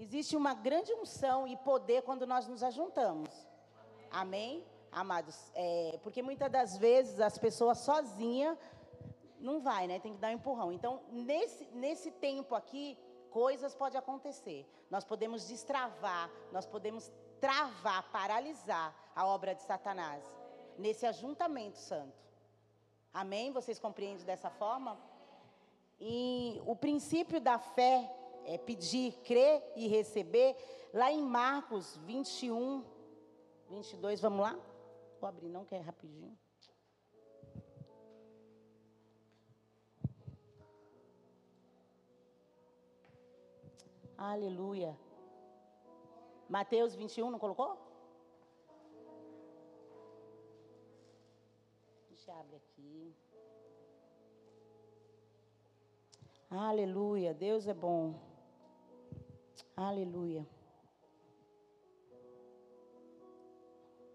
Existe uma grande unção e poder quando nós nos ajuntamos. Amém? Amados, é, porque muitas das vezes as pessoas sozinhas não vai, né? Tem que dar um empurrão. Então, nesse, nesse tempo aqui, coisas podem acontecer. Nós podemos destravar, nós podemos travar, paralisar a obra de Satanás nesse ajuntamento santo. Amém? Vocês compreendem dessa forma? E o princípio da fé é pedir, crer e receber. Lá em Marcos 21, 22, vamos lá? Vou abrir, não quer rapidinho. Aleluia. Mateus 21, não colocou? Deixa eu abrir aqui. Aleluia. Deus é bom. Aleluia.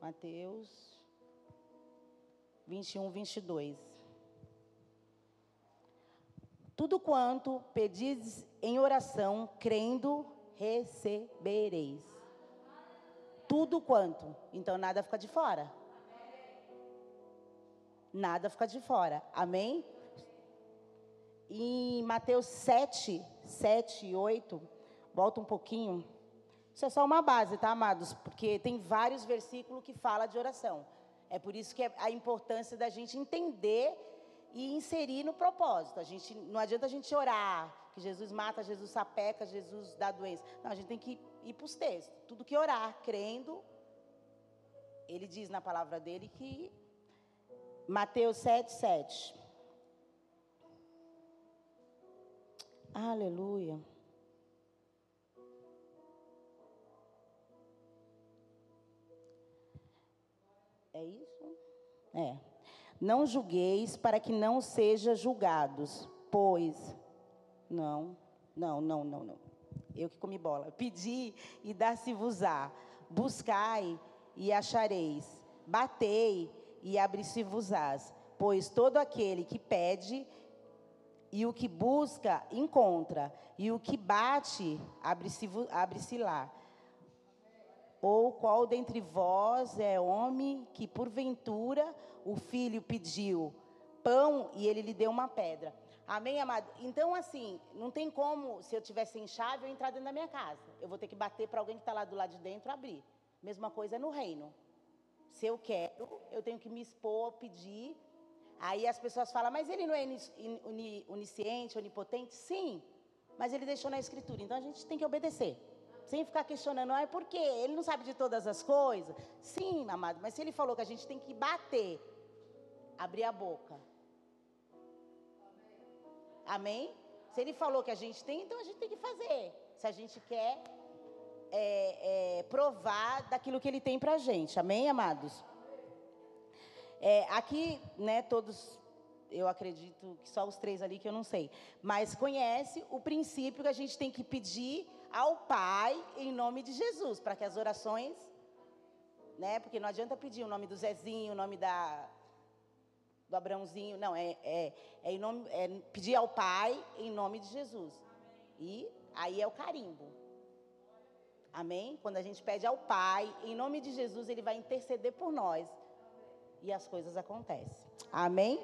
Mateus 21, 22. Tudo quanto pedis em oração, crendo, recebereis. Tudo quanto. Então nada fica de fora. Nada fica de fora. Amém? Em Mateus 7, 7 e 8, volta um pouquinho. Isso é só uma base, tá, amados? Porque tem vários versículos que fala de oração. É por isso que é a importância da gente entender e inserir no propósito. A gente, não adianta a gente orar, que Jesus mata, Jesus sapeca, Jesus dá doença. Não, a gente tem que ir para os textos. Tudo que orar, crendo, ele diz na palavra dele que Mateus 7, 7. Aleluia. É isso? É. Não julgueis para que não sejam julgados, pois não, não, não, não, não. Eu que comi bola. Pedi e dar-se-vos-á. Buscai e achareis. Batei e abri-se-vos-ás. Pois todo aquele que pede e o que busca, encontra. E o que bate, abre-se abre lá. Ou qual dentre vós é homem que, porventura, o filho pediu pão e ele lhe deu uma pedra? Amém, amado? Então, assim, não tem como, se eu tiver sem chave, eu entrar dentro da minha casa. Eu vou ter que bater para alguém que está lá do lado de dentro abrir. Mesma coisa no reino. Se eu quero, eu tenho que me expor, pedir. Aí as pessoas falam, mas ele não é onisciente, onipotente? Sim, mas ele deixou na escritura. Então a gente tem que obedecer. Sem ficar questionando, é porque ele não sabe de todas as coisas. Sim, amado, mas se ele falou que a gente tem que bater, abrir a boca, Amém? Se ele falou que a gente tem, então a gente tem que fazer. Se a gente quer é, é, provar daquilo que ele tem para a gente. Amém, amados? É, aqui, né, todos, eu acredito que só os três ali que eu não sei, mas conhece o princípio que a gente tem que pedir ao Pai em nome de Jesus, para que as orações, né, porque não adianta pedir o nome do Zezinho, o nome da, do Abraãozinho. Não, é, é, é, nome, é pedir ao Pai em nome de Jesus. E aí é o carimbo. Amém? Quando a gente pede ao Pai, em nome de Jesus, Ele vai interceder por nós. E as coisas acontecem. Amém?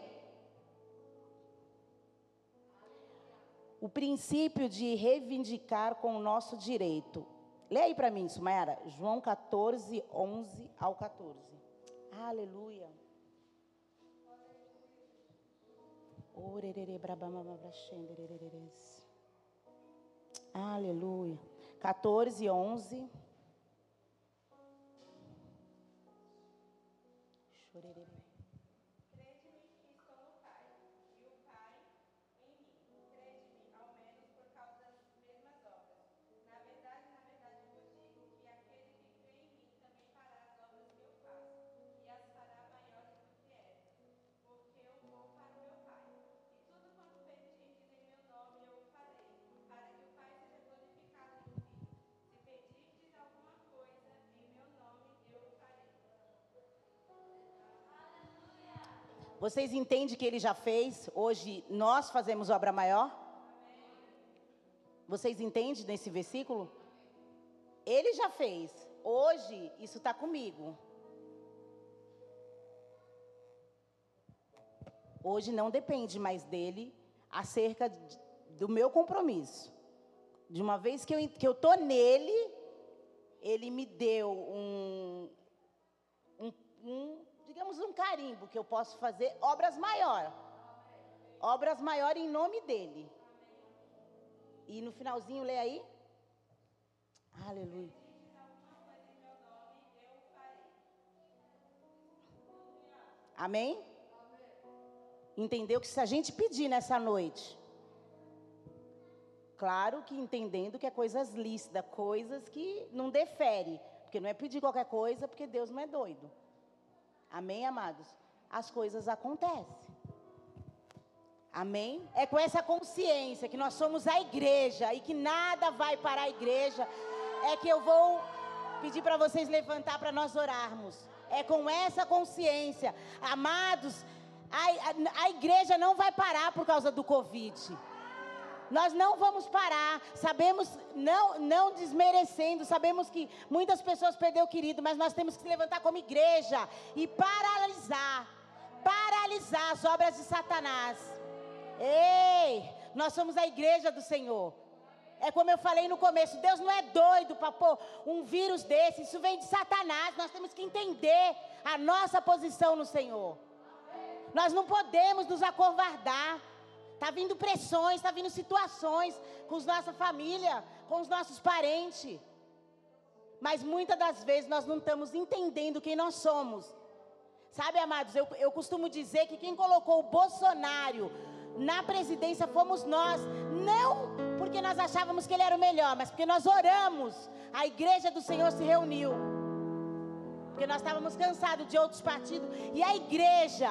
O princípio de reivindicar com o nosso direito. Lê aí para mim, Sumaira. João 14, 11 ao 14. Aleluia. Aleluia. 14, 11. Chorerê. Vocês entendem que ele já fez? Hoje nós fazemos obra maior? Vocês entendem nesse versículo? Ele já fez. Hoje, isso está comigo. Hoje não depende mais dele acerca do meu compromisso. De uma vez que eu que eu tô nele, ele me deu um, um, um digamos um carimbo que eu posso fazer obras maiores. Obras maiores em nome dele. E no finalzinho lê aí. Aleluia. Amém? Entendeu que se a gente pedir nessa noite, claro que entendendo que é coisas lícitas, coisas que não defere, porque não é pedir qualquer coisa, porque Deus não é doido. Amém, amados? As coisas acontecem. Amém? É com essa consciência que nós somos a igreja e que nada vai parar a igreja, é que eu vou pedir para vocês levantar para nós orarmos. É com essa consciência, amados, a, a, a igreja não vai parar por causa do Covid. Nós não vamos parar. Sabemos, não, não desmerecendo, sabemos que muitas pessoas perderam o querido, mas nós temos que se levantar como igreja e paralisar paralisar as obras de Satanás. Ei, nós somos a igreja do Senhor. É como eu falei no começo, Deus não é doido para pôr um vírus desse, isso vem de Satanás. Nós temos que entender a nossa posição no Senhor. Nós não podemos nos acovardar. Está vindo pressões, está vindo situações com a nossa família, com os nossos parentes. Mas muitas das vezes nós não estamos entendendo quem nós somos. Sabe, amados, eu, eu costumo dizer que quem colocou o Bolsonaro na presidência fomos nós. Não porque nós achávamos que ele era o melhor, mas porque nós oramos. A igreja do Senhor se reuniu. Porque nós estávamos cansados de outros partidos. E a igreja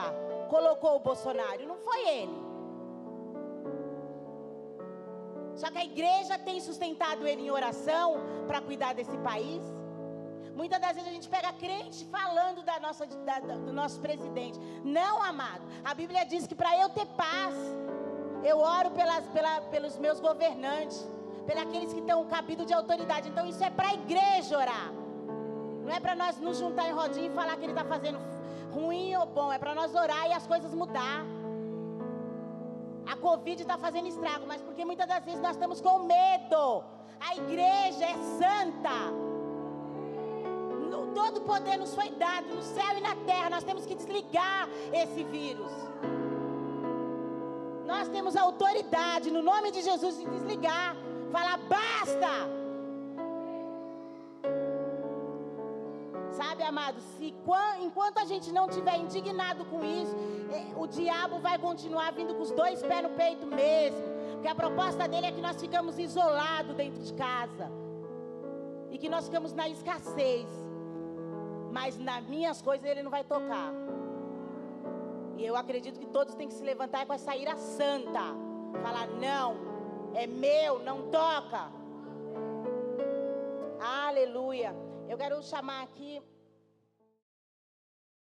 colocou o Bolsonaro, não foi ele. Só que a igreja tem sustentado ele em oração para cuidar desse país. Muitas das vezes a gente pega crente falando da nossa, da, do nosso presidente. Não, amado. A Bíblia diz que para eu ter paz, eu oro pelas, pela, pelos meus governantes, pelos que estão cabido de autoridade. Então isso é para a igreja orar. Não é para nós nos juntar em rodinha e falar que ele está fazendo ruim ou bom, é para nós orar e as coisas mudar. Covid está fazendo estrago, mas porque muitas das vezes nós estamos com medo. A igreja é santa. No, todo poder nos foi dado no céu e na terra. Nós temos que desligar esse vírus. Nós temos autoridade no nome de Jesus de desligar. Falar basta. Amados, se, enquanto a gente não tiver indignado com isso, é, o diabo vai continuar vindo com os dois pés no peito mesmo. Porque a proposta dele é que nós ficamos isolados dentro de casa. E que nós ficamos na escassez. Mas nas minhas coisas ele não vai tocar. E eu acredito que todos têm que se levantar com essa ira santa. Falar, não, é meu, não toca. Aleluia. Eu quero chamar aqui